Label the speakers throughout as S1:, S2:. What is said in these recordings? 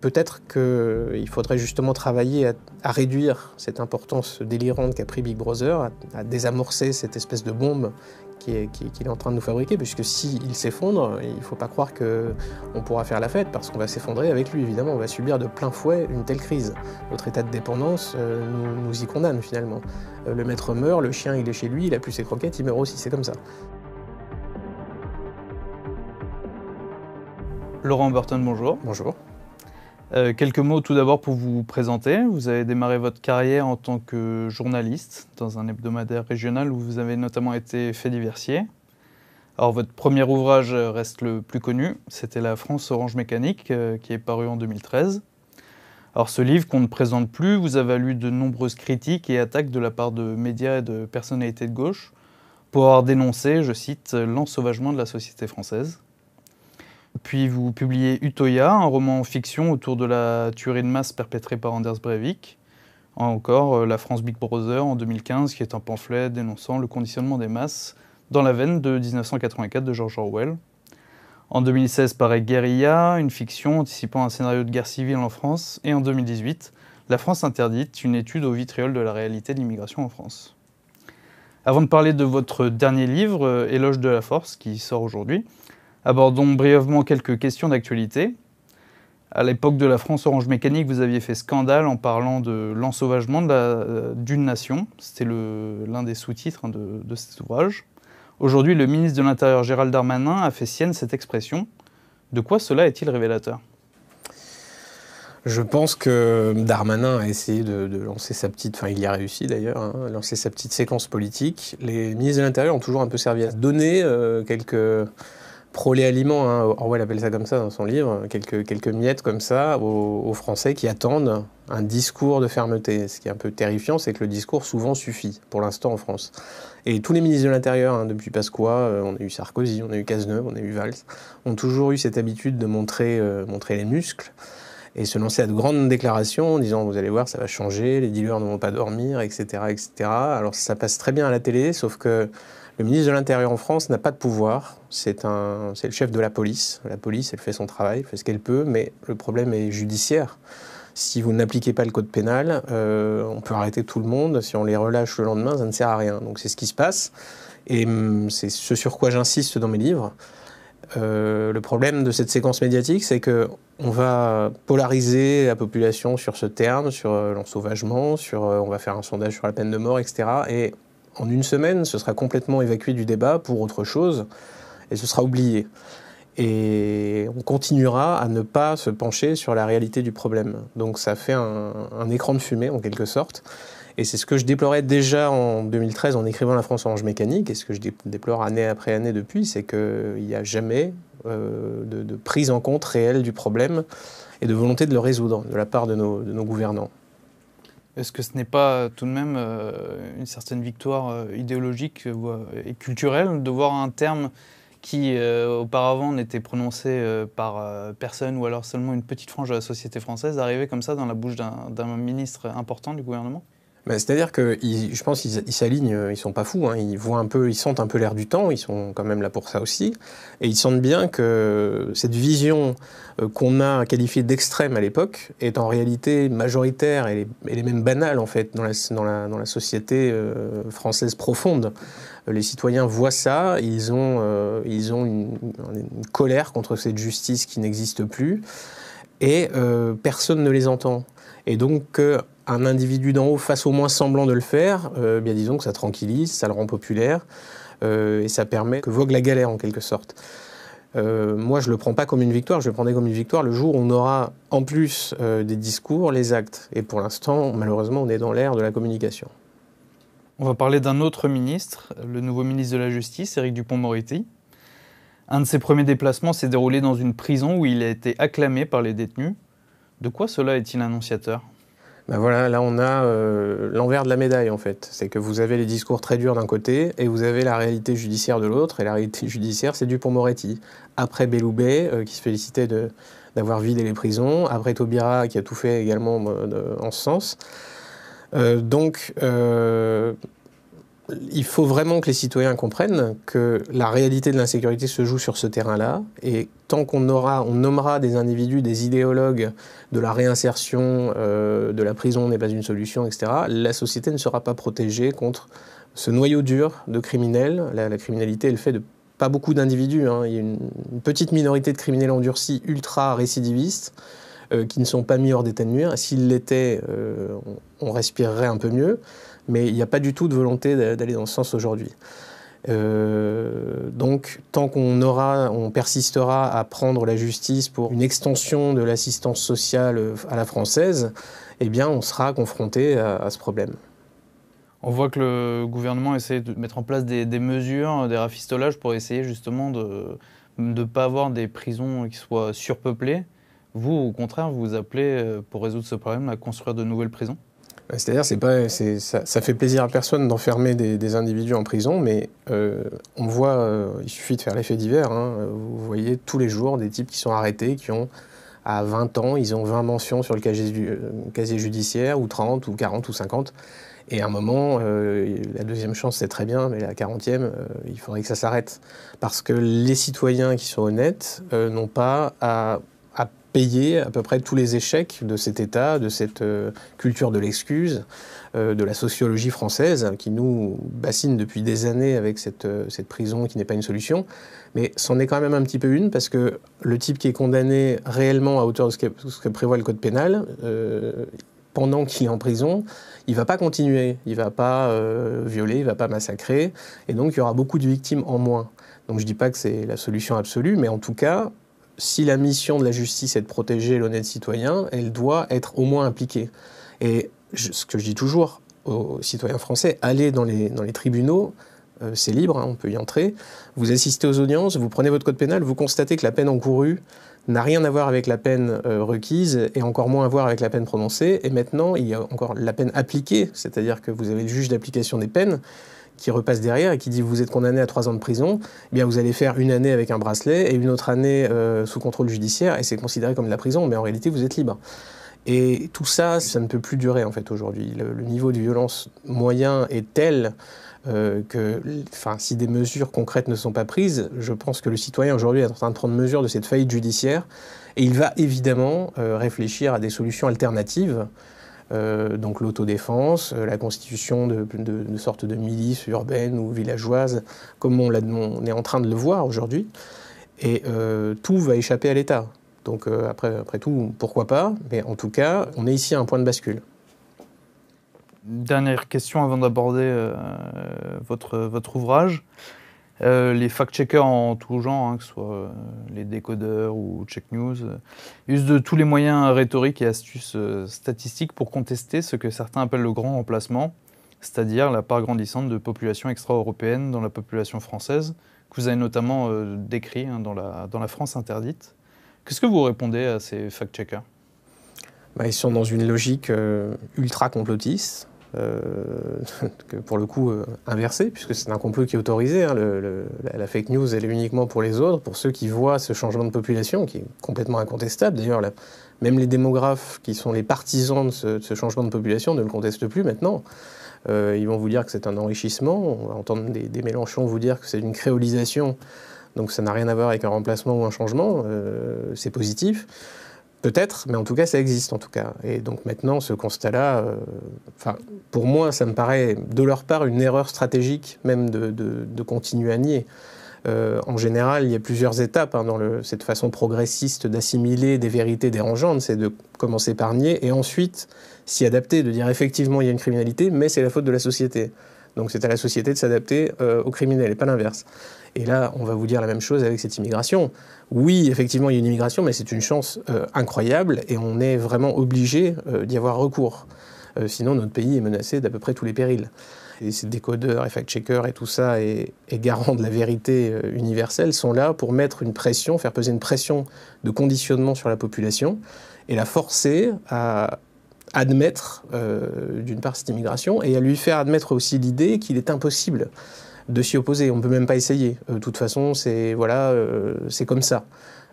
S1: Peut-être qu'il faudrait justement travailler à, réduire cette importance délirante qu'a pris Big Brother, à, désamorcer cette espèce de bombe qu'il est, en train de nous fabriquer, puisque s'il s'effondre, il ne faut pas croire qu'on pourra faire la fête, parce qu'on va s'effondrer avec lui, évidemment. On va subir de plein fouet une telle crise. Notre état de dépendance euh, nous, y condamne, finalement. Euh, le maître meurt, le chien il est chez lui, il a plus ses croquettes, il meurt aussi, c'est comme ça.
S2: Laurent Burton, bonjour.
S1: Bonjour.
S2: Euh, quelques mots tout d'abord pour vous présenter. Vous avez démarré votre carrière en tant que journaliste dans un hebdomadaire régional où vous avez notamment été fait diversier. Alors votre premier ouvrage reste le plus connu, c'était La France Orange Mécanique euh, qui est paru en 2013. Alors ce livre qu'on ne présente plus vous a valu de nombreuses critiques et attaques de la part de médias et de personnalités de gauche pour avoir dénoncé, je cite, l'ensauvagement de la société française. Puis vous publiez Utoya, un roman en fiction autour de la tuerie de masse perpétrée par Anders Breivik. Encore euh, La France Big Brother en 2015, qui est un pamphlet dénonçant le conditionnement des masses dans la veine de 1984 de George Orwell. En 2016 paraît Guérilla, une fiction anticipant un scénario de guerre civile en France. Et en 2018, La France interdite, une étude au vitriol de la réalité de l'immigration en France. Avant de parler de votre dernier livre, euh, Éloge de la force, qui sort aujourd'hui, Abordons brièvement quelques questions d'actualité. À l'époque de la France Orange Mécanique, vous aviez fait scandale en parlant de l'ensauvagement euh, d'une nation. C'était l'un des sous-titres hein, de, cet ouvrage. Aujourd'hui, le ministre de l'Intérieur Gérald Darmanin a fait sienne cette expression. De quoi cela est-il révélateur?
S1: Je pense que Darmanin a essayé de, lancer sa petite, enfin il y a réussi d'ailleurs, hein, lancer sa petite séquence politique. Les ministres de l'Intérieur ont toujours un peu servi à donner euh, quelques proléaliment, hein, Orwell appelle ça comme ça dans son livre, quelques, quelques miettes comme ça aux, Français qui attendent un discours de fermeté. Ce qui est un peu terrifiant, c'est que le discours souvent suffit, pour l'instant en France. Et tous les ministres de l'Intérieur, hein, depuis Pasqua, euh, on a eu Sarkozy, on a eu Cazeneuve, on a eu Valls, ont toujours eu cette habitude de montrer, euh, montrer les muscles et se lancer à de grandes déclarations en disant vous allez voir ça va changer, les dealers ne vont pas dormir, etc., etc. Alors ça passe très bien à la télé, sauf que le ministre de l'Intérieur en France n'a pas de pouvoir. C'est le chef de la police. La police, elle fait son travail, elle fait ce qu'elle peut, mais le problème est judiciaire. Si vous n'appliquez pas le code pénal, euh, on peut arrêter tout le monde. Si on les relâche le lendemain, ça ne sert à rien. Donc c'est ce qui se passe. Et hum, c'est ce sur quoi j'insiste dans mes livres. Euh, le problème de cette séquence médiatique, c'est que on va polariser la population sur ce terme, sur euh, l'ensauvagement, sur on va faire un sondage sur la peine de mort, etc. Et en une semaine, ce sera complètement évacué du débat pour autre chose et ce sera oublié. Et on continuera à ne pas se pencher sur la réalité du problème. Donc ça fait un, écran de fumée en quelque sorte. Et c'est ce que je déplorais déjà en 2013 en écrivant La France Orange Mécanique, et ce que je déplore année après année depuis, c'est qu'il n'y a jamais euh, de, prise en compte réelle du problème et de volonté de le résoudre de la part de nos gouvernants.
S2: Est-ce que ce n'est pas tout de même euh, une certaine victoire euh, idéologique euh, et culturelle de voir un terme qui auparavant n'était prononcé par personne ou alors seulement une petite frange de la société française arriver comme ça dans la bouche d'un ministre important du gouvernement?
S1: C'est-à-dire que je pense qu'ils s'alignent, ils sont pas fous, hein. ils voient un peu, ils sentent un peu l'air du temps, ils sont quand même là pour ça aussi, et ils sentent bien que cette vision euh, qu'on a qualifiée d'extrême à l'époque est en réalité majoritaire et, elle est même banale en fait dans la, société euh, française profonde. Les citoyens voient ça, ils ont, euh, ils ont une, colère contre cette justice qui n'existe plus, et personne ne les entend. Et donc un individu d'en haut fasse au moins semblant de le faire, euh, bien disons que ça tranquillise, ça le rend populaire euh, et ça permet que vogue la galère en quelque sorte. Euh, moi, je ne le prends pas comme une victoire, je le prendrai comme une victoire le jour où on aura en plus des discours les actes. Et pour l'instant, malheureusement, on est dans l'ère de la communication.
S2: On va parler d'un autre ministre, le nouveau ministre de la Justice, Éric Dupont-Moretti. Un de ses premiers déplacements s'est déroulé dans une prison où il a été acclamé par les détenus. De quoi cela est-il annonciateur?
S1: Ben voilà, là on a euh, l'envers de la médaille en fait. C'est que vous avez les discours très durs d'un côté et vous avez la réalité judiciaire de l'autre. Et la réalité judiciaire, c'est Dupont-Moretti. Après Belloubet, euh, qui se félicitait d'avoir vidé les prisons. Après Taubira, qui a tout fait également euh, en ce sens. donc, il faut vraiment que les citoyens comprennent que la réalité de l'insécurité se joue sur ce terrain-là. Et tant qu'on nommera des individus, des idéologues de la réinsertion, euh, de la prison n'est pas une solution, etc., la société ne sera pas protégée contre ce noyau dur de criminels. La, criminalité, elle fait de pas beaucoup d'individus. Hein. Il y a une, petite minorité de criminels endurcis ultra récidivistes euh, qui ne sont pas mis hors d'état de nuire. S'ils l'étaient, euh, on, respirerait un peu mieux mais il n'y a pas du tout de volonté d'aller dans ce sens aujourd'hui. Euh, donc, tant qu'on aura, on persistera à prendre la justice pour une extension de l'assistance sociale à la française, eh bien, on sera confronté à, ce problème.
S2: On voit que le gouvernement essaie de mettre en place des, mesures, des rafistolages pour essayer justement de ne pas avoir des prisons qui soient surpeuplées. Vous, au contraire, vous appelez, euh, pour résoudre ce problème, à construire de nouvelles prisons?
S1: C'est-à-dire, c'est pas, ça, fait plaisir à personne d'enfermer des, individus en prison, mais euh, on voit, euh, il suffit de faire l'effet divers. Hein, vous voyez tous les jours des types qui sont arrêtés, qui ont à 20 ans, ils ont 20 mentions sur le casier, euh, judiciaire, ou 30, ou 40, ou 50. Et à un moment, la deuxième chance, c'est très bien, mais la quarantième, il faudrait que ça s'arrête. Parce que les citoyens qui sont honnêtes n'ont pas à payer à peu près tous les échecs de cet État, de cette euh, culture de l'excuse, euh, de la sociologie française, qui nous bassine depuis des années avec cette, euh, cette prison qui n'est pas une solution. Mais c'en est quand même un petit peu une, parce que le type qui est condamné réellement à hauteur de ce que, prévoit le code pénal, pendant qu'il est en prison, il va pas continuer, il va pas violer, il va pas massacrer, et donc il y aura beaucoup de victimes en moins. Donc je ne dis pas que c'est la solution absolue, mais en tout cas, si la mission de la justice est de protéger l'honnête citoyen, elle doit être au moins impliquée. Et ce que je dis toujours aux citoyens français, allez dans les, tribunaux, euh, c'est libre, hein, on peut y entrer. Vous assistez aux audiences, vous prenez votre code pénal, vous constatez que la peine encourue n'a rien à voir avec la peine euh, requise et encore moins à voir avec la peine prononcée. Et maintenant, il y a encore la peine appliquée, c'est-à-dire que vous avez le juge d'application des peines qui repasse derrière et qui dit vous êtes condamné à trois ans de prison, eh bien vous allez faire une année avec un bracelet et une autre année euh, sous contrôle judiciaire et c'est considéré comme de la prison, mais en réalité vous êtes libre. Et tout ça, ça ne peut plus durer en fait aujourd'hui. Le, niveau de violence moyen est tel euh, que, enfin, si des mesures concrètes ne sont pas prises, je pense que le citoyen aujourd'hui est en train de prendre mesure de cette faillite judiciaire et il va évidemment euh, réfléchir à des solutions alternatives euh, donc l'autodéfense, euh, la constitution de, de, sortes de milices urbaines ou villageoises, comme on, est en train de le voir aujourd'hui. Et euh, tout va échapper à l'État. Donc après, après tout, pourquoi pas? Mais en tout cas, on est ici à un point de bascule.
S2: Dernière question avant d'aborder votre, votre ouvrage. Euh, les fact-checkers en tout genre, hein, que ce soit euh, les décodeurs ou Check News, euh, usent de tous les moyens rhétoriques et astuces statistiques pour contester ce que certains appellent le grand remplacement, c'est-à-dire la part grandissante de population extra-européenne dans la population française, que vous avez notamment décrit hein, dans, la, dans la France interdite. Qu'est-ce que vous répondez à ces fact-checkers?
S1: Bah, Ils sont dans une logique ultra complotiste euh, pour le coup euh, inversé, puisque c'est un complot qui est autorisé. Hein, la, fake news, elle est uniquement pour les autres, pour ceux qui voient ce changement de population, qui est complètement incontestable. D'ailleurs, même les démographes qui sont les partisans de ce, changement de population ne le contestent plus maintenant. Euh, ils vont vous dire que c'est un enrichissement. On va entendre des Mélenchons vous dire que c'est une créolisation. Donc ça n'a rien à voir avec un remplacement ou un changement. c'est positif. Peut-être, mais en tout cas, ça existe en tout cas. Et donc maintenant, ce constat-là, euh, pour moi, ça me paraît de leur part une erreur stratégique même de, continuer à nier. Euh, en général, il y a plusieurs étapes hein, dans cette façon progressiste d'assimiler des vérités dérangeantes. C'est de commencer par nier et ensuite s'y adapter, de dire effectivement il y a une criminalité, mais c'est la faute de la société. Donc c'est à la société de s'adapter euh, aux criminels et pas l'inverse. Et là, on va vous dire la même chose avec cette immigration. Oui, effectivement, il y a une immigration, mais c'est une chance euh, incroyable et on est vraiment obligé euh, d'y avoir recours. sinon, notre pays est menacé d'à peu près tous les périls. Et ces décodeurs et fact-checkers et tout ça, et, et garants de la vérité universelle, sont là pour mettre une pression, faire peser une pression de conditionnement sur la population et la forcer à, admettre, euh, d'une part, cette immigration et à lui faire admettre aussi l'idée qu'il est impossible de s'y opposer. On ne peut même pas essayer. Euh, de toute façon, c'est voilà, euh, c'est comme ça.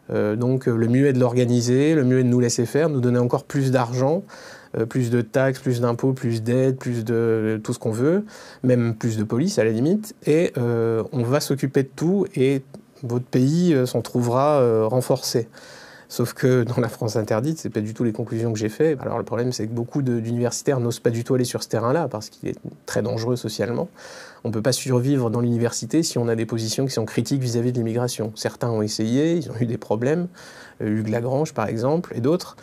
S1: donc le mieux est de l'organiser, le mieux est de nous laisser faire, nous donner encore plus d'argent plus de taxes, plus d'impôts, plus d'aides, plus de tout ce qu'on veut, même plus de police à la limite, et on va s'occuper de tout et votre pays s'en trouvera renforcé. Sauf que dans la France interdite, c'est pas du tout les conclusions que j'ai faites. Alors le problème, c'est que beaucoup d'universitaires n'osent pas du tout aller sur ce terrain-là parce qu'il est très dangereux socialement. On ne peut pas survivre dans l'université si on a des positions qui sont critiques vis-à-vis de l'immigration. Certains ont essayé, ils ont eu des problèmes. Euh, Hugues Lagrange, par exemple, et d'autres.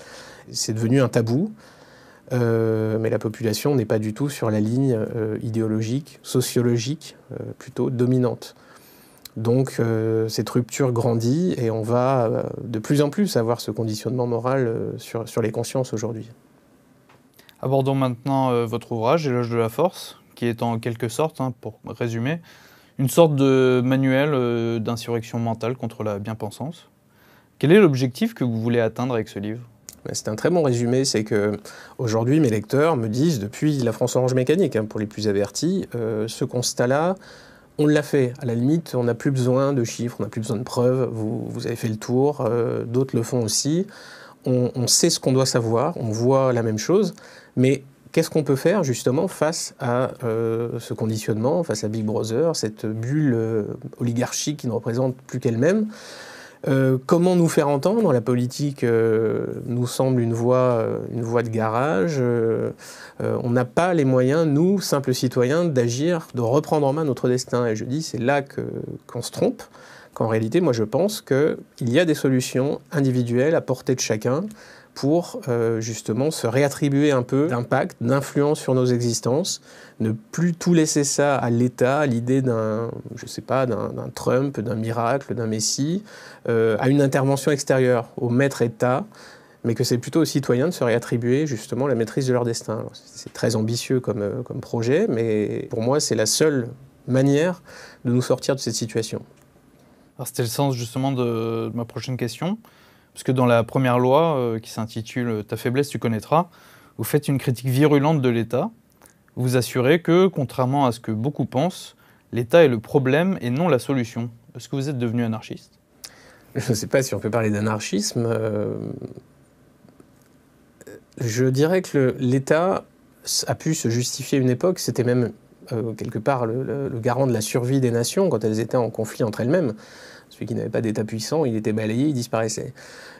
S1: C'est devenu un tabou. Euh, mais la population n'est pas du tout sur la ligne euh, idéologique, sociologique, plutôt dominante. Donc cette rupture grandit et on va de plus en plus avoir ce conditionnement moral sur, sur, les consciences aujourd'hui.
S2: Abordons maintenant votre ouvrage, Éloge de la force, qui est en quelque sorte, hein, pour résumer, une sorte de manuel d'insurrection mentale contre la bien-pensance. Quel est l'objectif que vous voulez atteindre avec ce livre?
S1: Ben, c'est un très bon résumé, c'est que aujourd'hui mes lecteurs me disent, depuis la France Orange Mécanique, hein, pour les plus avertis, ce constat-là, on l'a fait. À la limite, on n'a plus besoin de chiffres, on n'a plus besoin de preuves. Vous, avez fait le tour, euh, d'autres le font aussi. On, sait ce qu'on doit savoir, on voit la même chose, mais qu'est-ce qu'on peut faire justement face à euh, ce conditionnement, face à Big Brother, cette bulle euh, oligarchique qui ne représente plus qu'elle-même? Euh, comment nous faire entendre? La politique nous semble une voie, une voie de garage. on n'a pas les moyens, nous, simples citoyens, d'agir, de reprendre en main notre destin. Et je dis, c'est là qu'on se trompe, qu'en réalité, moi, je pense qu'il y a des solutions individuelles à portée de chacun pour euh, justement se réattribuer un peu d'impact, d'influence sur nos existences, ne plus tout laisser ça à l'État, à l'idée d'un, je sais pas, d'un Trump, d'un miracle, d'un Messie, euh, à une intervention extérieure, au maître État, mais que c'est plutôt aux citoyens de se réattribuer justement la maîtrise de leur destin. C'est très ambitieux comme, euh, comme projet, mais pour moi c'est la seule manière de nous sortir de cette situation.
S2: C'était le sens justement de ma prochaine question. Parce que dans la première loi euh, qui s'intitule Ta faiblesse, tu connaîtras, vous faites une critique virulente de l'État. Vous assurez que, contrairement à ce que beaucoup pensent, l'État est le problème et non la solution. Est-ce que vous êtes devenu anarchiste?
S1: Je ne sais pas si on peut parler d'anarchisme. Euh, je dirais que l'État a pu se justifier une époque, c'était même euh, quelque part le, garant de la survie des nations quand elles étaient en conflit entre elles-mêmes. Celui qui n'avait pas d'État puissant, il était balayé, il disparaissait.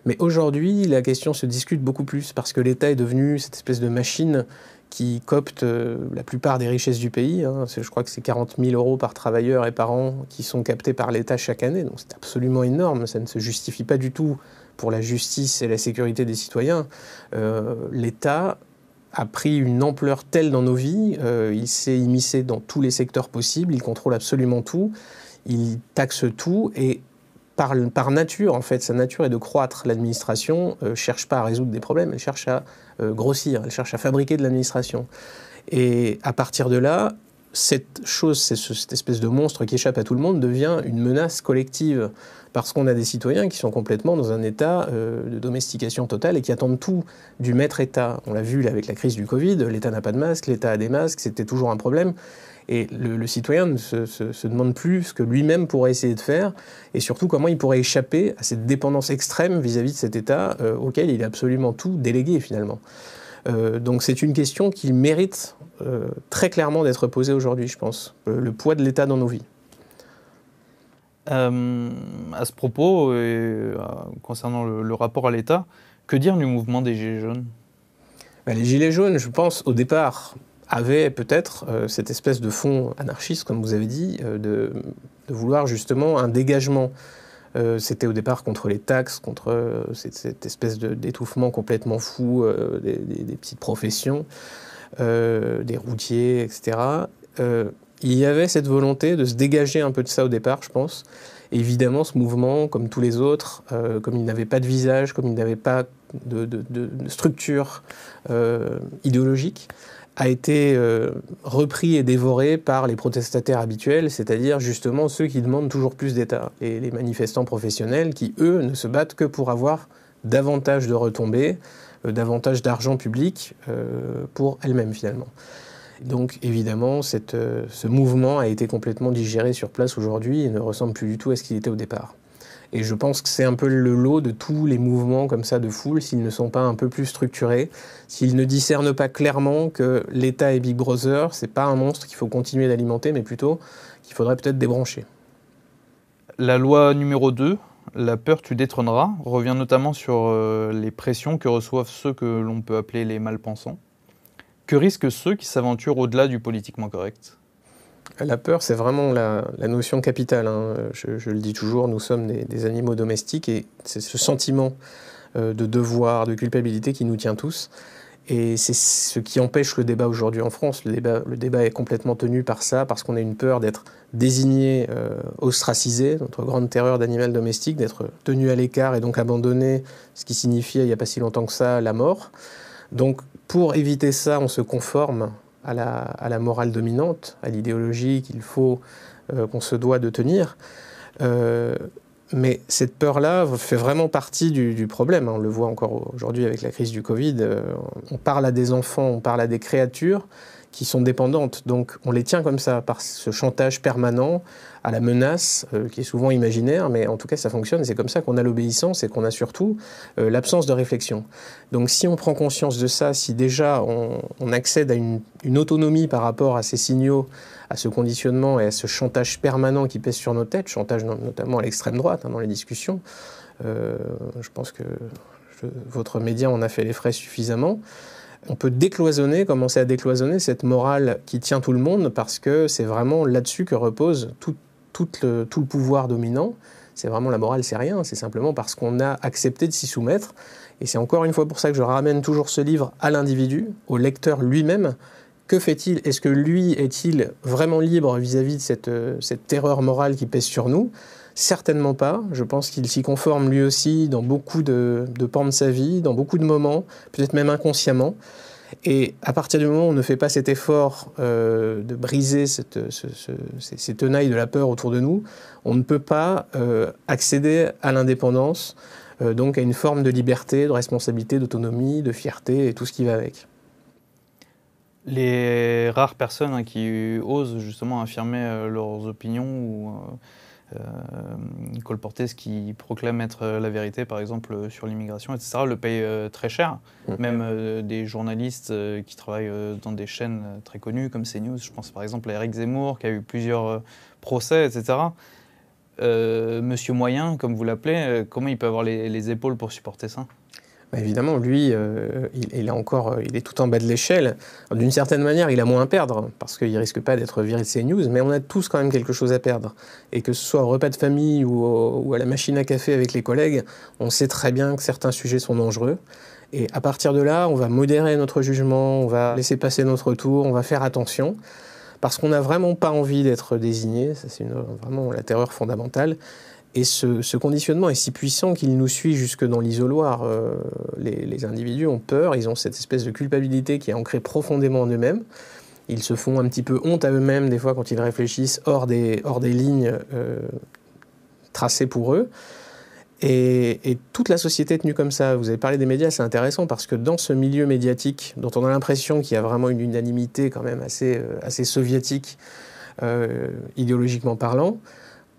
S1: Mais aujourd'hui, la question se discute beaucoup plus parce que l'État est devenu cette espèce de machine qui copte euh, la plupart des richesses du pays. Hein. Je crois que c'est 40 000 euros par travailleur et par an qui sont captés par l'État chaque année. Donc c'est absolument énorme. Ça ne se justifie pas du tout pour la justice et la sécurité des citoyens. Euh, L'État a pris une ampleur telle dans nos vies, euh, il s'est immiscé dans tous les secteurs possibles, il contrôle absolument tout il taxe tout et par, nature, en fait, sa nature est de croître. L'administration ne euh, cherche pas à résoudre des problèmes, elle cherche à euh, grossir, elle cherche à fabriquer de l'administration. Et à partir de là, cette chose, cette espèce de monstre qui échappe à tout le monde devient une menace collective parce qu'on a des citoyens qui sont complètement dans un état euh, de domestication totale et qui attendent tout du maître État. On l'a vu avec la crise du Covid, l'État n'a pas de masque, l'État a des masques, c'était toujours un problème. Et le, citoyen ne se, demande plus ce que lui-même pourrait essayer de faire, et surtout comment il pourrait échapper à cette dépendance extrême vis-à-vis de cet État euh, auquel il a absolument tout délégué finalement. Euh, donc c'est une question qui mérite euh, très clairement d'être posée aujourd'hui, je pense, le poids de l'État dans nos vies.
S2: à ce propos, et, concernant le, rapport à l'État, que dire du mouvement des Gilets jaunes?
S1: Ben, Les Gilets jaunes, je pense, au départ, avait peut-être euh, cette espèce de fond anarchiste, comme vous avez dit, euh, de, vouloir justement un dégagement. Euh, c'était au départ contre les taxes, contre cette, espèce d'étouffement complètement fou des, petites professions, des routiers, etc. il y avait cette volonté de se dégager un peu de ça au départ, je pense. évidemment, ce mouvement, comme tous les autres, comme il n'avait pas de visage, comme il n'avait pas de, de structure idéologique, a été euh, repris et dévoré par les protestataires habituels, c'est-à-dire justement ceux qui demandent toujours plus d'État, et les manifestants professionnels qui, eux, ne se battent que pour avoir davantage de retombées, euh, davantage d'argent public euh, pour elles-mêmes finalement. Donc évidemment, ce mouvement a été complètement digéré sur place aujourd'hui et ne ressemble plus du tout à ce qu'il était au départ. Et je pense que c'est un peu le lot de tous les mouvements comme ça de foule, s'ils ne sont pas un peu plus structurés, s'ils ne discernent pas clairement que l'État et Big Brother, c'est pas un monstre qu'il faut continuer d'alimenter, mais plutôt qu'il faudrait peut-être débrancher.
S2: La loi numéro 2, la peur tu détrôneras, revient notamment sur euh, les pressions que reçoivent ceux que l'on peut appeler les malpensants. Que risquent ceux qui s'aventurent au-delà du politiquement correct?
S1: La peur, c'est vraiment la, notion capitale. Hein. Je, le dis toujours, nous sommes des, animaux domestiques et c'est ce sentiment euh, de devoir, de culpabilité qui nous tient tous. Et c'est ce qui empêche le débat aujourd'hui en France. Le débat, est complètement tenu par ça, parce qu'on a une peur d'être désigné, euh, ostracisé, notre grande terreur d'animal domestique, d'être tenu à l'écart et donc abandonné, ce qui signifiait il n'y a pas si longtemps que ça la mort. Donc pour éviter ça, on se conforme à la, morale dominante, à l'idéologie qu'il faut, euh, qu'on se doit de tenir. Euh, mais cette peur-là fait vraiment partie du, problème. On le voit encore aujourd'hui avec la crise du Covid. Euh, on parle à des enfants, on parle à des créatures qui sont dépendantes. Donc on les tient comme ça, par ce chantage permanent à la menace, euh, qui est souvent imaginaire, mais en tout cas ça fonctionne, c'est comme ça qu'on a l'obéissance et qu'on a surtout euh, l'absence de réflexion. Donc si on prend conscience de ça, si déjà on, accède à une, autonomie par rapport à ces signaux, à ce conditionnement et à ce chantage permanent qui pèse sur nos têtes, chantage notamment à l'extrême droite hein, dans les discussions, euh, je pense que votre média en a fait les frais suffisamment on peut décloisonner, commencer à décloisonner cette morale qui tient tout le monde parce que c'est vraiment là-dessus que repose tout, le, pouvoir dominant. C'est vraiment la morale, c'est rien, c'est simplement parce qu'on a accepté de s'y soumettre. Et c'est encore une fois pour ça que je ramène toujours ce livre à l'individu, au lecteur lui-même. Que fait-il? Est-ce que lui est-il vraiment libre vis-à-vis de cette, cette terreur morale qui pèse sur nous? Certainement pas. Je pense qu'il s'y conforme lui aussi dans beaucoup de, pans de sa vie, dans beaucoup de moments, peut-être même inconsciemment. Et à partir du moment où on ne fait pas cet effort euh, de briser cette, ces, tenailles de la peur autour de nous, on ne peut pas euh, accéder à l'indépendance, euh, donc à une forme de liberté, de responsabilité, d'autonomie, de fierté et tout ce qui va avec.
S2: Les rares personnes hein, qui osent justement affirmer leurs opinions ou euh, colporter ce qui proclame être la vérité, par exemple sur l'immigration, etc., le paye euh, très cher. Mmh. Même euh, des journalistes qui travaillent dans des chaînes très connues comme CNews, je pense par exemple à Eric Zemmour qui a eu plusieurs procès, etc. Monsieur Moyen, comme vous l'appelez, comment il peut avoir les épaules pour supporter ça?
S1: Bah, évidemment, lui, euh, il, est encore, euh, il est tout en bas de l'échelle. D'une certaine manière, il a moins à perdre, parce qu'il risque pas d'être viré de CNews, mais on a tous quand même quelque chose à perdre. Et que ce soit au repas de famille ou, à la machine à café avec les collègues, on sait très bien que certains sujets sont dangereux. Et à partir de là, on va modérer notre jugement, on va laisser passer notre tour, on va faire attention, parce qu'on n'a vraiment pas envie d'être désigné, ça c'est vraiment la terreur fondamentale. Et ce, conditionnement est si puissant qu'il nous suit jusque dans l'isoloir. Euh, les, individus ont peur, ils ont cette espèce de culpabilité qui est ancrée profondément en eux-mêmes. Ils se font un petit peu honte à eux-mêmes des fois quand ils réfléchissent hors des, lignes euh, tracées pour eux. Et, toute la société est tenue comme ça. Vous avez parlé des médias, c'est intéressant parce que dans ce milieu médiatique, dont on a l'impression qu'il y a vraiment une unanimité quand même assez, euh, assez soviétique, idéologiquement parlant,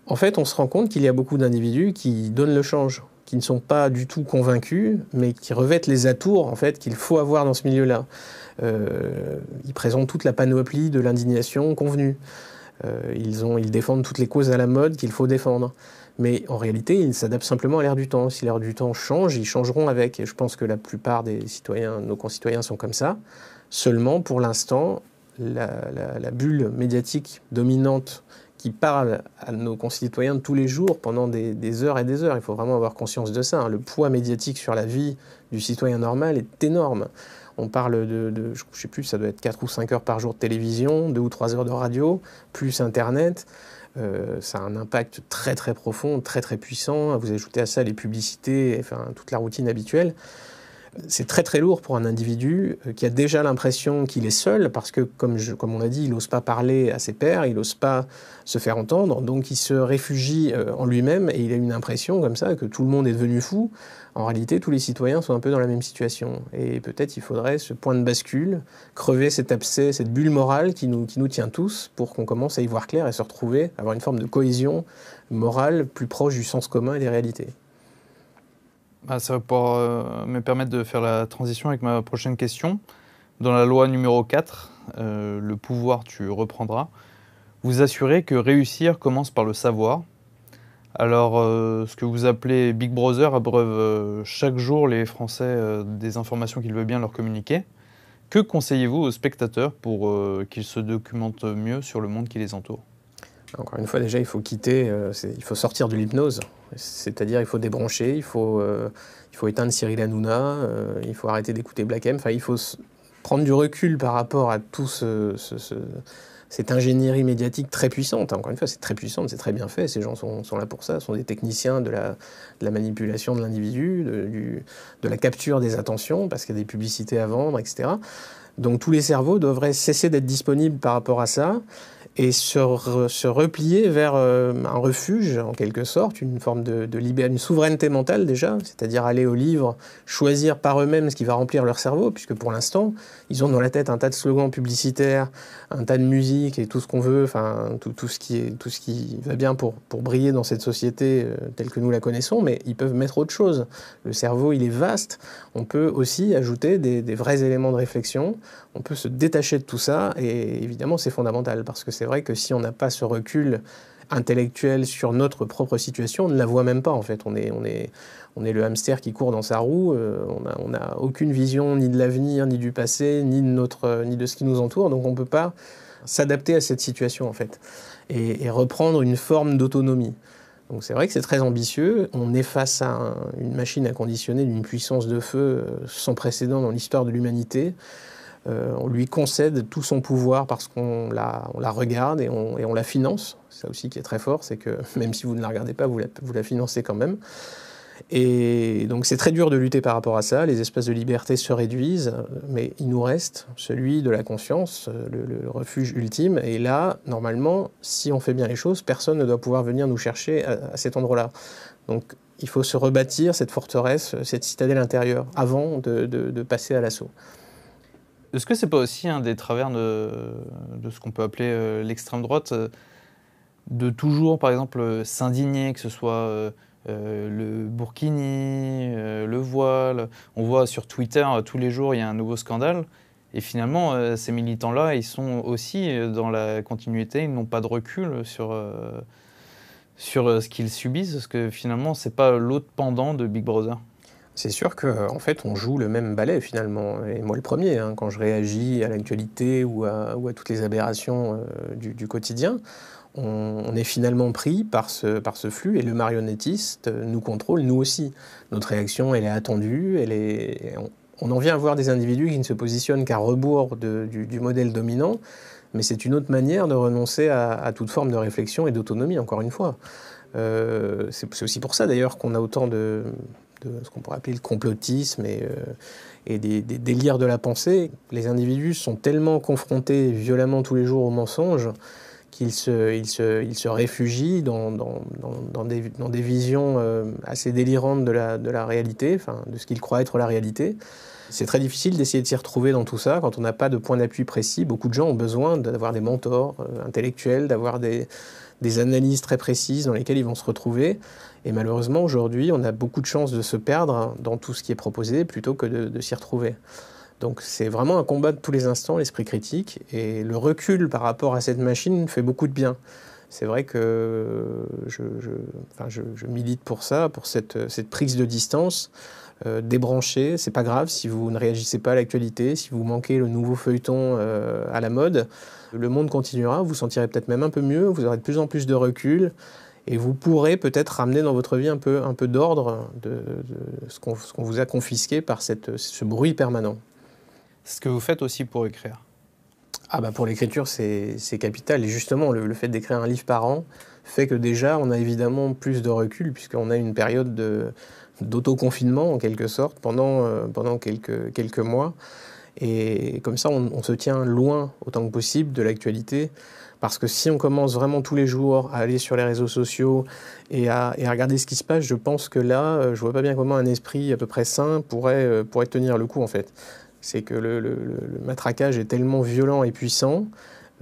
S1: en fait, on se rend compte qu'il y a beaucoup d'individus qui donnent le change, qui ne sont pas du tout convaincus, mais qui revêtent les atours en fait qu'il faut avoir dans ce milieu-là. Euh, ils présentent toute la panoplie de l'indignation convenue. Euh, ils, défendent toutes les causes à la mode qu'il faut défendre. Mais en réalité, ils s'adaptent simplement à l'ère du temps. Si l'ère du temps change, ils changeront avec. Et je pense que la plupart des citoyens, nos concitoyens sont comme ça. Seulement, pour l'instant, la, bulle médiatique dominante qui parle à nos concitoyens tous les jours pendant des, heures et des heures. Il faut vraiment avoir conscience de ça. Hein. Le poids médiatique sur la vie du citoyen normal est énorme. On parle de, je ne sais plus, ça doit être 4 ou 5 heures par jour de télévision, 2 ou 3 heures de radio, plus Internet. Euh, ça a un impact très très profond, très très puissant. Vous ajoutez à ça les publicités, enfin toute la routine habituelle. C'est très très lourd pour un individu euh, qui a déjà l'impression qu'il est seul parce que, comme, comme on a dit, il n'ose pas parler à ses pairs, il n'ose pas se faire entendre, donc il se réfugie euh, en lui-même et il a une impression comme ça que tout le monde est devenu fou. En réalité, tous les citoyens sont un peu dans la même situation. Et peut-être il faudrait ce point de bascule, crever cet abcès, cette bulle morale qui nous, qui nous tient tous pour qu'on commence à y voir clair et se retrouver, avoir une forme de cohésion morale plus proche du sens commun et des réalités.
S2: Ah, ça va pouvoir euh, me permettre de faire la transition avec ma prochaine question. Dans la loi numéro 4, euh, le pouvoir tu reprendras, vous assurez que réussir commence par le savoir. Alors, euh, ce que vous appelez Big Brother abreuve chaque jour les Français des informations qu'il veut bien leur communiquer. Que conseillez-vous aux spectateurs pour qu'ils se documentent mieux sur le monde qui les entoure?
S1: Encore une fois, déjà, il faut quitter, euh, il faut sortir de l'hypnose. C'est-à-dire, il faut débrancher, il faut, euh, éteindre Cyril Hanouna, euh, il faut arrêter d'écouter Black M. Enfin, il faut prendre du recul par rapport à tout ce, cette ingénierie médiatique très puissante. Encore une fois, c'est très puissant, c'est très bien fait. Ces gens sont, là pour ça, sont des techniciens de la, manipulation de l'individu, de la capture des attentions, parce qu'il y a des publicités à vendre, etc. Donc tous les cerveaux devraient cesser d'être disponibles par rapport à ça et se, replier vers euh, un refuge, en quelque sorte, une forme de, de une souveraineté mentale déjà, c'est-à-dire aller au livre, choisir par eux-mêmes ce qui va remplir leur cerveau, puisque pour l'instant, ils ont dans la tête un tas de slogans publicitaires, un tas de musique et tout ce qu'on veut, enfin tout, tout, ce qui est, tout ce qui va bien pour, pour briller dans cette société euh, telle que nous la connaissons, mais ils peuvent mettre autre chose. Le cerveau, il est vaste. On peut aussi ajouter des, des vrais éléments de réflexion. On peut se détacher de tout ça, et évidemment, c'est fondamental parce que c'est c'est vrai que si on n'a pas ce recul intellectuel sur notre propre situation, on ne la voit même pas en fait. On est, on est, on est le hamster qui court dans sa roue, euh, on n'a on aucune vision ni de l'avenir, ni du passé, ni de, notre, ni de ce qui nous entoure, donc on ne peut pas s'adapter à cette situation en fait et, reprendre une forme d'autonomie. Donc c'est vrai que c'est très ambitieux, on est face à une machine à conditionner d'une puissance de feu euh, sans précédent dans l'histoire de l'humanité. Euh, on lui concède tout son pouvoir parce qu'on la, on la regarde et on, et on la finance. Ça aussi qui est très fort, c'est que même si vous ne la regardez pas, vous la, financez quand même. Et donc c'est très dur de lutter par rapport à ça, les espaces de liberté se réduisent, mais il nous reste celui de la conscience, le, refuge ultime. Et là, normalement, si on fait bien les choses, personne ne doit pouvoir venir nous chercher à, cet endroit-là. Donc il faut se rebâtir cette forteresse, cette citadelle intérieure, avant de, de passer à l'assaut.
S2: Est-ce que c'est pas aussi un des travers de, ce qu'on peut appeler euh, l'extrême droite, euh, de toujours, par exemple, euh, s'indigner, que ce soit le burkini, le voile. On voit sur Twitter tous les jours il y a un nouveau scandale. Et finalement, ces militants-là, ils sont aussi dans la continuité, ils n'ont pas de recul sur, sur ce qu'ils subissent, parce que finalement, c'est pas l'autre pendant de Big Brother.
S1: C'est sûr qu'en en fait, on joue le même ballet finalement. Et moi, le premier, hein, quand je réagis à l'actualité ou à, ou à, toutes les aberrations euh, du, quotidien, on, est finalement pris par ce, flux et le marionnettiste nous contrôle, nous aussi. Notre réaction, elle est attendue, elle est, on, en vient à voir des individus qui ne se positionnent qu'à rebours du, modèle dominant, mais c'est une autre manière de renoncer à, toute forme de réflexion et d'autonomie, encore une fois. Euh, c'est aussi pour ça d'ailleurs qu'on a autant de, ce qu'on pourrait appeler le complotisme et, euh, des, délires de la pensée. Les individus sont tellement confrontés violemment tous les jours aux mensonges qu'ils se, se, réfugient dans, des, visions euh, assez délirantes de la, réalité, enfin, de ce qu'ils croient être la réalité. C'est très difficile d'essayer de s'y retrouver dans tout ça quand on n'a pas de point d'appui précis. Beaucoup de gens ont besoin d'avoir des mentors euh, intellectuels, d'avoir des, des analyses très précises dans lesquelles ils vont se retrouver. Et malheureusement, aujourd'hui, on a beaucoup de chances de se perdre dans tout ce qui est proposé plutôt que de, s'y retrouver. Donc c'est vraiment un combat de tous les instants, l'esprit critique. Et le recul par rapport à cette machine fait beaucoup de bien. C'est vrai que je, milite pour ça, pour cette, prise de distance. Euh, débrancher, c'est pas grave si vous ne réagissez pas à l'actualité, si vous manquez le nouveau feuilleton euh, à la mode, le monde continuera, vous sentirez peut-être même un peu mieux, vous aurez de plus en plus de recul, et vous pourrez peut-être ramener dans votre vie un peu, d'ordre de, ce qu'on vous a confisqué par ce bruit permanent.
S2: Ce que vous faites aussi pour écrire
S1: ah bah pour l'écriture, c'est capital. Et justement, le, fait d'écrire un livre par an fait que déjà, on a évidemment plus de recul, puisqu'on a une période de, d'autoconfinement en quelque sorte pendant, pendant quelques, quelques mois. Et comme ça, on, se tient loin autant que possible de l'actualité. Parce que si on commence vraiment tous les jours à aller sur les réseaux sociaux et à, et à regarder ce qui se passe, je pense que là, je vois pas bien comment un esprit à peu près sain pourrait, pourrait tenir le coup en fait. C'est que le, matraquage est tellement violent et puissant.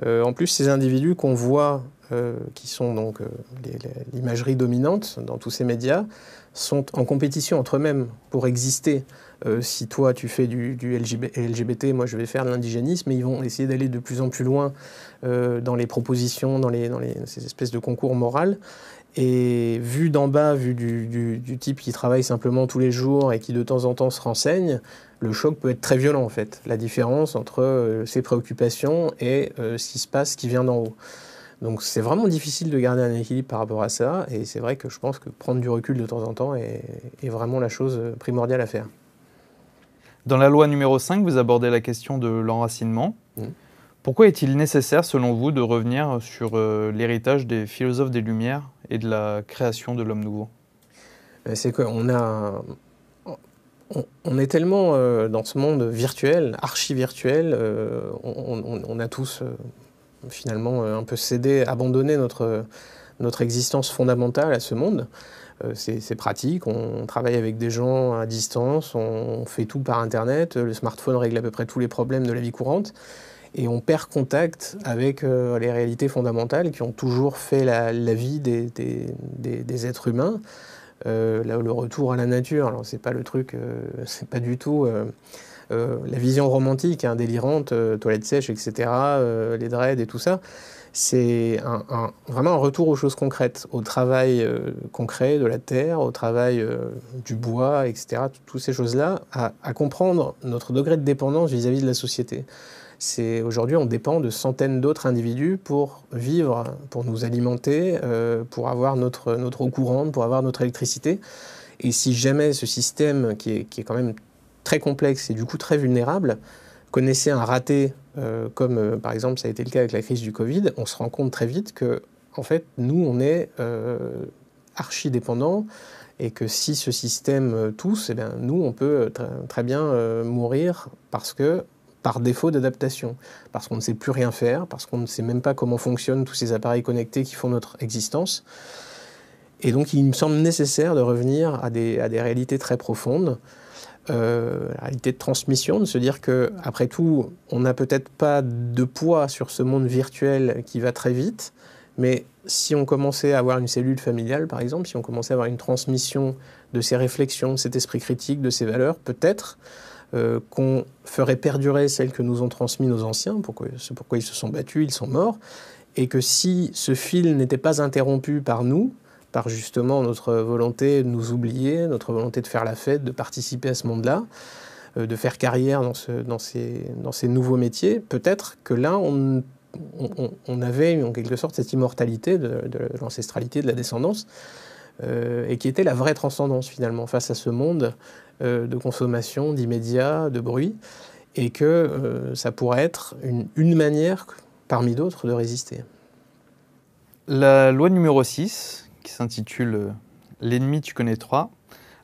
S1: en plus, ces individus qu'on voit euh, qui sont donc euh, l'imagerie dominante dans tous ces médias, sont en compétition entre eux-mêmes pour exister. Euh, si toi tu fais du, LGBT, moi je vais faire de l'indigénisme, ils vont essayer d'aller de plus en plus loin dans les propositions, dans, ces espèces de concours moraux. Et vu d'en bas, vu du, type qui travaille simplement tous les jours et qui de temps en temps se renseigne, le choc peut être très violent en fait. La différence entre ses préoccupations et ce qui se passe, ce qui vient d'en haut. Donc c'est vraiment difficile de garder un équilibre par rapport à ça, et c'est vrai que je pense que prendre du recul de temps en temps est, vraiment la chose primordiale à faire.
S2: Dans la loi numéro 5, vous abordez la question de l'enracinement. Mmh. Pourquoi est-il nécessaire, selon vous, de revenir sur euh, l'héritage des philosophes des Lumières et de la création de l'homme nouveau?
S1: Euh, C'est qu'on a... On, est tellement euh, dans ce monde virtuel, archi-virtuel, on, a tous finalement euh, un peu céder, abandonner notre, notre existence fondamentale à ce monde. Euh, c'est pratique, on travaille avec des gens à distance, on fait tout par Internet, le smartphone règle à peu près tous les problèmes de la vie courante, et on perd contact avec euh, les réalités fondamentales qui ont toujours fait la, vie des, des, êtres humains. Là, le retour à la nature, alors c'est pas le truc, c'est pas du tout euh, la vision romantique, hein, délirante, euh, toilettes sèches, etc., euh, les dreads et tout ça, c'est vraiment un retour aux choses concrètes, au travail concret de la terre, au travail du bois, etc., toutes ces choses-là, à, comprendre notre degré de dépendance vis-à-vis de la société. C'est aujourd'hui, on dépend de centaines d'autres individus pour vivre, pour nous alimenter, pour avoir notre, eau courante, pour avoir notre électricité. Et si jamais ce système, qui est, quand même très complexe et du coup très vulnérable, connaissait un raté, euh, comme euh, par exemple ça a été le cas avec la crise du Covid, on se rend compte très vite que, en fait, nous, on est euh, archi dépendants et que si ce système tousse, eh bien, nous, on peut très bien mourir parce que par défaut d'adaptation, parce qu'on ne sait plus rien faire, parce qu'on ne sait même pas comment fonctionnent tous ces appareils connectés qui font notre existence. Et donc il me semble nécessaire de revenir à des, à des réalités très profondes, euh, la réalité de transmission, de se dire que après tout, on n'a peut-être pas de poids sur ce monde virtuel qui va très vite, mais si on commençait à avoir une cellule familiale, par exemple, si on commençait à avoir une transmission de ces réflexions, de cet esprit critique, de ces valeurs, peut-être euh, qu'on ferait perdurer celles que nous ont transmises nos anciens, pourquoi, pourquoi ils se sont battus, ils sont morts, et que si ce fil n'était pas interrompu par nous, par justement notre volonté de nous oublier, notre volonté de faire la fête, de participer à ce monde-là, euh, de faire carrière dans, ce, dans, ces, nouveaux métiers, peut-être que là, on, avait en quelque sorte cette immortalité de, l'ancestralité, de la descendance, euh, et qui était la vraie transcendance finalement face à ce monde de consommation, d'immédiat, de bruit, et que ça pourrait être une, manière parmi d'autres de résister.
S2: La loi numéro 6, qui s'intitule euh, L'ennemi, tu connais trois,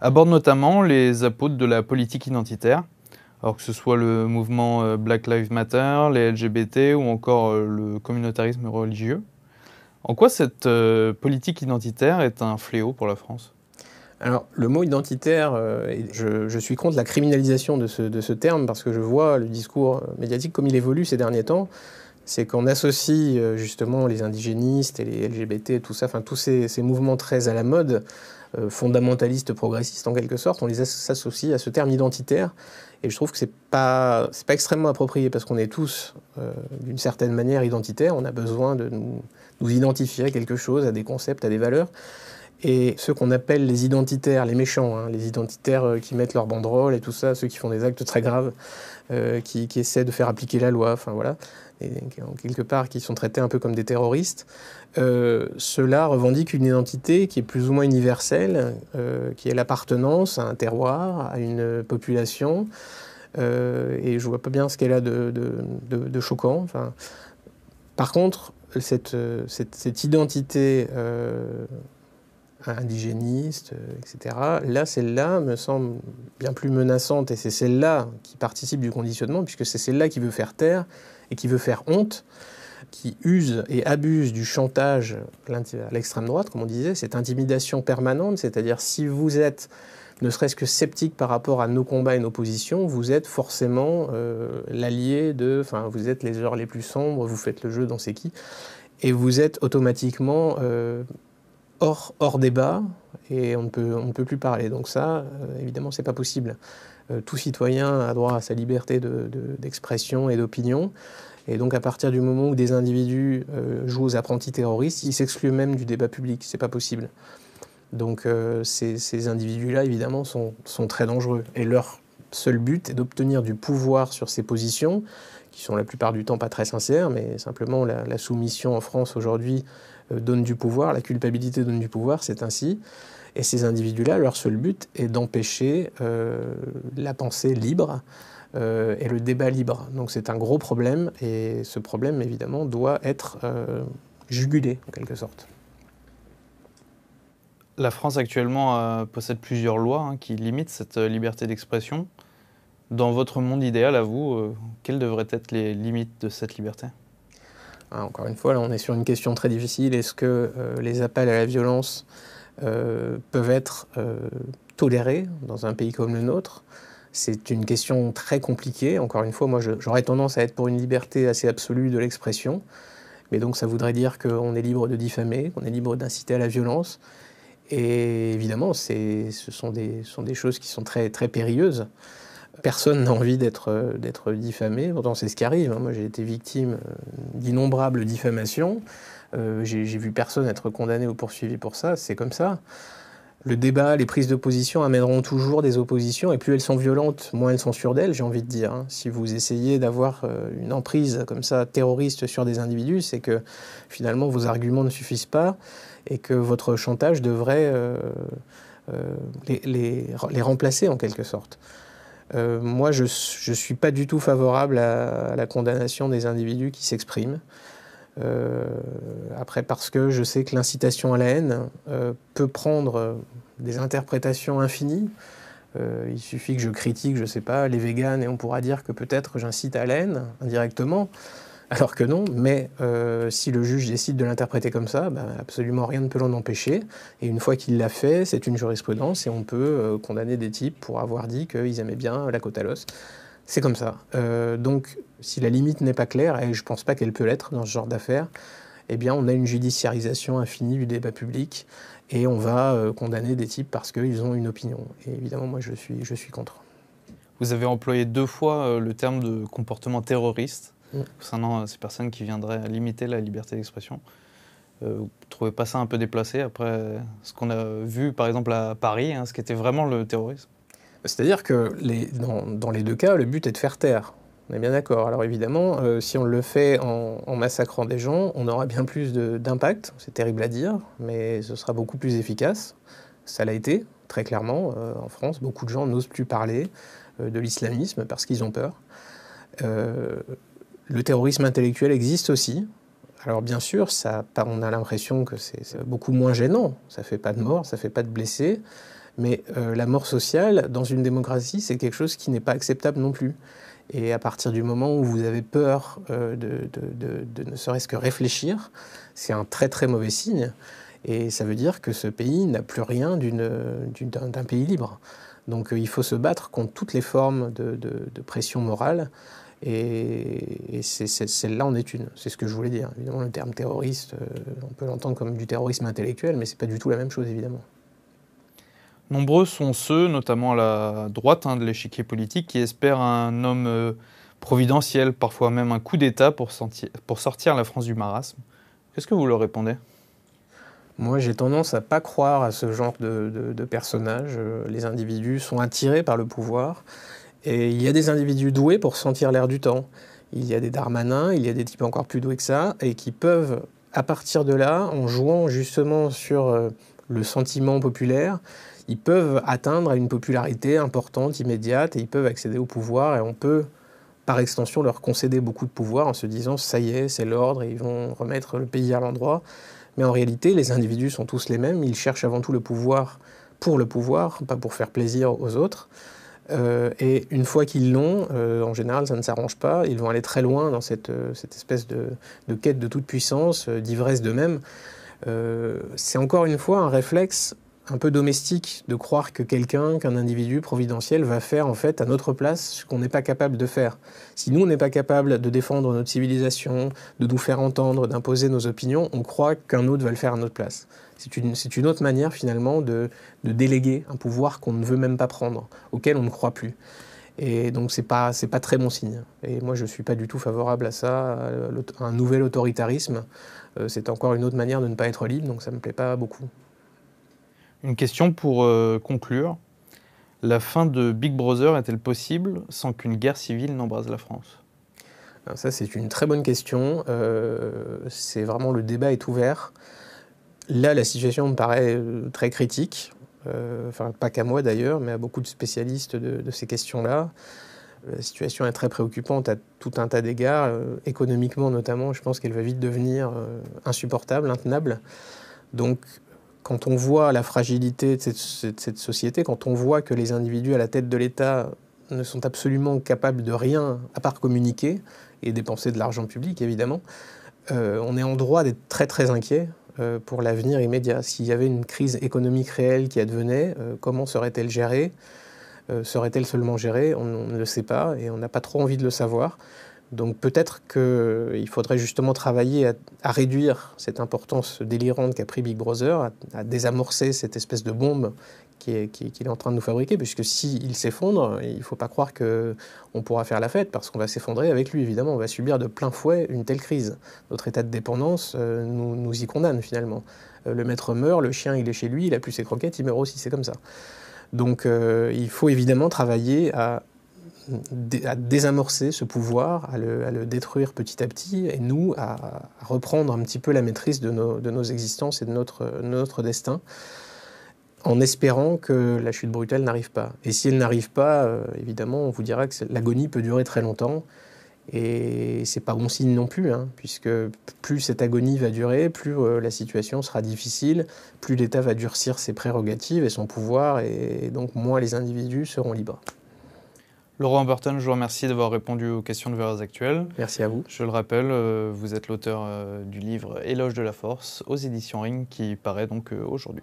S2: aborde notamment les apôtres de la politique identitaire, alors que ce soit le mouvement euh, Black Lives Matter, les LGBT ou encore euh, le communautarisme religieux. En quoi cette politique identitaire est un fléau pour la France?
S1: Alors, le mot identitaire, je, suis contre la criminalisation de ce, terme parce que je vois le discours médiatique comme il évolue ces derniers temps c'est qu'on associe euh, justement les indigénistes et les LGBT et tout ça, enfin tous ces, mouvements très à la mode, euh, fondamentalistes, progressistes en quelque sorte, on les associe à ce terme identitaire. Et je trouve que c'est pas pas extrêmement approprié parce qu'on est tous euh, d'une certaine manière identitaires. On a besoin de nous, identifier à quelque chose, à des concepts, à des valeurs. Et ceux qu'on appelle les identitaires, les méchants, hein, les identitaires qui mettent leur banderole et tout ça, ceux qui font des actes très graves, qui, qui, essaient de faire appliquer la loi, enfin voilà et quelque part qui sont traités un peu comme des terroristes, euh, ceux-là revendiquent une identité qui est plus ou moins universelle, euh, qui est l'appartenance à un terroir, à une population. Euh, et je vois pas bien ce qu'elle a de, choquant. Par contre, cette identité indigéniste, etc. Là, celle-là me semble bien plus menaçante et c'est celle-là qui participe du conditionnement puisque c'est celle-là qui veut faire taire et qui veut faire honte, qui use et abuse du chantage à l'extrême droite, comme on disait, cette intimidation permanente, c'est-à-dire si vous êtes ne serait-ce que sceptique par rapport à nos combats et nos positions, vous êtes forcément euh, l'allié de, enfin, vous êtes les heures les plus sombres, vous faites le jeu dans c'est qui, et vous êtes automatiquement euh, hors, débat et on ne peut, plus parler. Donc ça, euh, évidemment, c'est pas possible. tout citoyen a droit à sa liberté d'expression de, et d'opinion. Et donc, à partir du moment où des individus jouent aux apprentis terroristes, ils s'excluent même du débat public. C'est pas possible. Donc euh, ces, individus-là, évidemment, sont, très dangereux. Et leur seul but est d'obtenir du pouvoir sur ces positions, qui sont la plupart du temps pas très sincères, mais simplement la, soumission en France aujourd'hui euh, donne du pouvoir, la culpabilité donne du pouvoir, c'est ainsi. Et ces individus-là, leur seul but est d'empêcher euh, la pensée libre et le débat libre. Donc c'est un gros problème, et ce problème, évidemment, doit être jugulé, en quelque sorte.
S2: La France actuellement euh, possède plusieurs lois hein, qui limitent cette euh, liberté d'expression. Dans votre monde idéal, à vous, euh, quelles devraient être les limites de cette liberté?
S1: Ah, Encore une fois, là, on est sur une question très difficile. Est-ce que les appels à la violence peuvent être tolérés dans un pays comme le nôtre? C'est une question très compliquée. Encore une fois, moi, j'aurais tendance à être pour une liberté assez absolue de l'expression. Mais donc, ça voudrait dire qu'on est libre de diffamer, qu'on est libre d'inciter à la violence. Et évidemment, ce sont des, sont des choses qui sont très, très périlleuses. Personne n'a envie d'être diffamé, pourtant c'est ce qui arrive. Hein. Moi j'ai été victime euh, d'innombrables diffamations. Euh, j'ai vu personne être condamné ou poursuivi pour ça, c'est comme ça. Le débat, les prises de position amèneront toujours des oppositions, et plus elles sont violentes, moins elles sont sûres d'elles, j'ai envie de dire. Hein. Si vous essayez d'avoir euh, une emprise comme ça terroriste sur des individus, c'est que finalement vos arguments ne suffisent pas, et que votre chantage devrait euh, euh, les, remplacer en quelque sorte. Euh, moi, je ne suis pas du tout favorable à, la condamnation des individus qui s'expriment. après, parce que je sais que l'incitation à la haine peut prendre des interprétations infinies. il suffit que je critique, je ne sais pas, les véganes et on pourra dire que peut-être j'incite à la haine indirectement. Alors que non, mais euh, si le juge décide de l'interpréter comme ça, ben, absolument rien ne peut l'en empêcher. Et une fois qu'il l'a fait, c'est une jurisprudence et on peut euh, condamner des types pour avoir dit qu'ils aimaient bien la côte à l'os. C'est comme ça. Euh, donc, si la limite n'est pas claire, et je ne pense pas qu'elle peut l'être dans ce genre d'affaires, eh bien, on a une judiciarisation infinie du débat public et on va condamner des types parce qu'ils ont une opinion. Et évidemment, moi, je suis, je suis contre.
S2: Vous avez employé deux fois le terme de comportement terroriste concernant ces personnes qui viendraient limiter la liberté d'expression. Euh, vous ne trouvez pas ça un peu déplacé après ce qu'on a vu par exemple à Paris, hein, ce qui était vraiment le terrorisme?
S1: C'est-à-dire que dans, les deux cas, le but est de faire taire. On est bien d'accord. Alors évidemment, euh, si on le fait en, massacrant des gens, on aura bien plus d'impact. C'est terrible à dire, mais ce sera beaucoup plus efficace. Ça l'a été, très clairement, euh, en France. Beaucoup de gens n'osent plus parler de l'islamisme parce qu'ils ont peur. Le terrorisme intellectuel existe aussi. Alors bien sûr, on a l'impression que c'est beaucoup moins gênant. Ça fait pas de mort, ça fait pas de blessés. Mais euh, la mort sociale, dans une démocratie, c'est quelque chose qui n'est pas acceptable non plus. Et à partir du moment où vous avez peur euh, de, ne serait-ce que réfléchir, c'est un très très mauvais signe. Et ça veut dire que ce pays n'a plus rien d'un pays libre. Donc euh, il faut se battre contre toutes les formes de, pression morale. Et, celle-là en est une. C'est ce que je voulais dire. Évidemment, le terme terroriste, euh, on peut l'entendre comme du terrorisme intellectuel, mais ce n'est pas du tout la même chose, évidemment.
S2: Nombreux sont ceux, notamment à la droite hein, de l'échiquier politique, qui espèrent un homme euh, providentiel, parfois même un coup d'État pour, pour, sortir la France du marasme. Qu'est-ce que vous leur répondez?
S1: Moi, j'ai tendance à pas croire à ce genre de, de personnages. Euh, les individus sont attirés par le pouvoir et il y a des individus doués pour sentir l'air du temps. Il y a des Darmanins, il y a des types encore plus doués que ça, et qui peuvent, à partir de là, en jouant justement sur euh, le sentiment populaire, ils peuvent atteindre une popularité importante, immédiate, et ils peuvent accéder au pouvoir, et on peut, par extension, leur concéder beaucoup de pouvoir en se disant ça y est, c'est l'ordre, et ils vont remettre le pays à l'endroit. Mais en réalité, les individus sont tous les mêmes. Ils cherchent avant tout le pouvoir pour le pouvoir, pas pour faire plaisir aux autres. Euh, et une fois qu'ils l'ont, euh, en général, ça ne s'arrange pas. Ils vont aller très loin dans cette, euh, espèce de, de, quête de toute puissance, d'ivresse d'eux-mêmes. c'est encore une fois un réflexe un peu domestique de croire que quelqu'un, qu'un individu providentiel va faire en fait à notre place ce qu'on n'est pas capable de faire. Si nous, on n'est pas capable de défendre notre civilisation, de nous faire entendre, d'imposer nos opinions, on croit qu'un autre va le faire à notre place. C'est une, une, autre manière finalement de, de déléguer un pouvoir qu'on ne veut même pas prendre, auquel on ne croit plus. Et donc c'est pas c'est pas très bon signe. Et moi je suis pas du tout favorable à ça, à un nouvel autoritarisme. Euh, c'est encore une autre manière de ne pas être libre, donc ça me plaît pas beaucoup.
S2: Une question pour euh, conclure. La fin de Big Brother est-elle possible sans qu'une guerre civile n'embrase la France?
S1: Ça, c'est une très bonne question. Euh, c'est vraiment le débat est ouvert. Là, la situation me paraît euh, très critique. enfin, pas qu'à moi d'ailleurs, mais à beaucoup de spécialistes de, ces questions-là. La situation est très préoccupante à tout un tas d'égards, économiquement notamment. Je pense qu'elle va vite devenir insupportable, intenable. Donc, quand on voit la fragilité de cette, société, quand on voit que les individus à la tête de l'État ne sont absolument capables de rien à part communiquer et dépenser de l'argent public, évidemment, euh, on est en droit d'être très très inquiet euh, pour l'avenir immédiat. S'il y avait une crise économique réelle qui advenait, euh, comment serait-elle gérée? Serait-elle seulement gérée? On, ne le sait pas et on n'a pas trop envie de le savoir. Donc peut-être qu'il faudrait justement travailler à, réduire cette importance délirante qu'a pris Big Brother, à, désamorcer cette espèce de bombe qu'il est, en train de nous fabriquer, puisque s'il s'effondre, il ne faut pas croire qu'on pourra faire la fête, parce qu'on va s'effondrer avec lui, évidemment. On va subir de plein fouet une telle crise. Notre état de dépendance euh, nous, nous, y condamne finalement. Euh, le maître meurt, le chien il est chez lui, il a plus ses croquettes, il meurt aussi, c'est comme ça. Donc euh, il faut évidemment travailler à à désamorcer ce pouvoir, à le, détruire petit à petit, et nous à, reprendre un petit peu la maîtrise de nos, de nos existences et de notre, notre destin, en espérant que la chute brutale n'arrive pas. Et si elle n'arrive pas, euh, évidemment, on vous dira que l'agonie peut durer très longtemps, et c'est pas bon signe non plus, hein, puisque plus cette agonie va durer, plus euh, la situation sera difficile, plus l'État va durcir ses prérogatives et son pouvoir, et donc moins les individus seront libres.
S2: Laurent Burton, je vous remercie d'avoir répondu aux questions de Valeurs Actuelles.
S1: Merci à vous.
S2: Je le rappelle, euh, vous êtes l'auteur du livre Éloge de la Force aux éditions Ring qui paraît donc aujourd'hui.